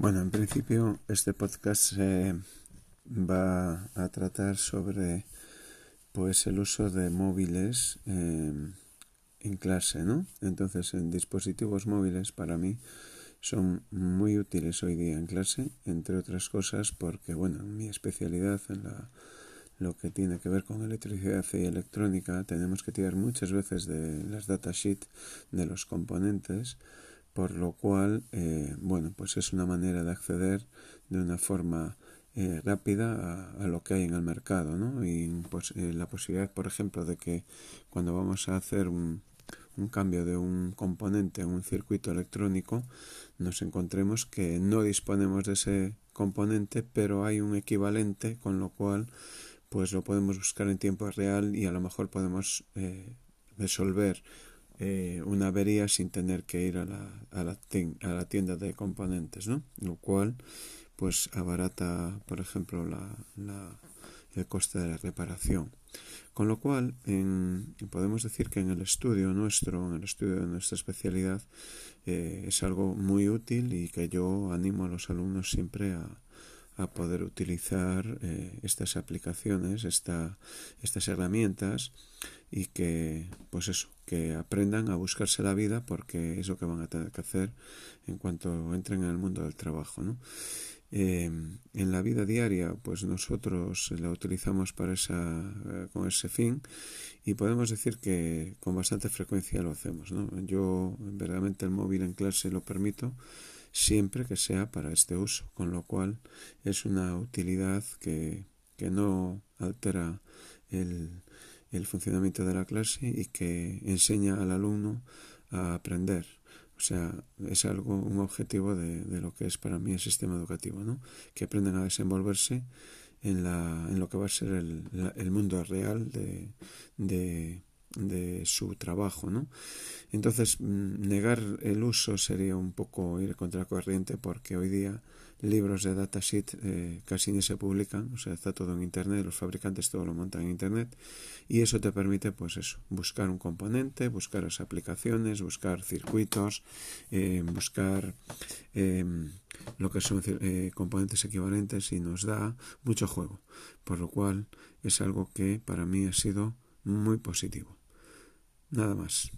Bueno, en principio este podcast va a tratar sobre pues el uso de móviles em, en clase, ¿no? Entonces, en dispositivos móviles para mí son muy útiles hoy día en clase, entre otras cosas porque, bueno, mi especialidad en la, lo que tiene que ver con electricidad y electrónica, tenemos que tirar muchas veces de las datasheets de los componentes por lo cual, eh, bueno, pues es una manera de acceder de una forma eh, rápida a, lo que hay en el mercado, ¿no? Y pues, eh, la posibilidad, por ejemplo, de que cuando vamos a hacer un, un cambio de un componente en un circuito electrónico, nos encontremos que no disponemos de ese componente, pero hay un equivalente, con lo cual, pues lo podemos buscar en tiempo real y a lo mejor podemos resolver eh, una avería sin tener que ir a la, a la, a la tienda de componentes, ¿no? Lo cual, pues, abarata, por ejemplo, la, la, el coste de la reparación. Con lo cual, podemos decir que en el estudio nuestro, en el estudio de nuestra especialidad, eh, es algo muy útil y que yo animo a los alumnos siempre a, a poder utilizar eh, estas aplicaciones, esta, estas herramientas y que, pues eso, que aprendan a buscarse la vida porque es lo que van a tener que hacer en cuanto entren en el mundo del trabajo, ¿no? Eh, en la vida diaria, pues nosotros la utilizamos para esa, eh, con ese fin y podemos decir que con bastante frecuencia lo hacemos. ¿no? Yo, verdaderamente, el móvil en clase lo permito siempre que sea para este uso, con lo cual es una utilidad que, que no altera el, el funcionamiento de la clase y que enseña al alumno a aprender. O sea, es algo, un objetivo de, lo que es para mí el sistema educativo, ¿no? Que aprendan a desenvolverse en, la, en lo que va a ser el, el mundo real de, de, de su trabajo, ¿no? Entonces, mm, negar el uso sería un poco ir contra corriente porque hoy día libros de datasheet eh, casi ni se publican, o sea, está todo en internet, los fabricantes todo lo montan en internet y eso te permite, pues eso, buscar un componente, buscar las aplicaciones, buscar circuitos, eh, buscar eh, lo que son eh, componentes equivalentes y nos da mucho juego, por lo cual es algo que para mí ha sido muy positivo. Nada más.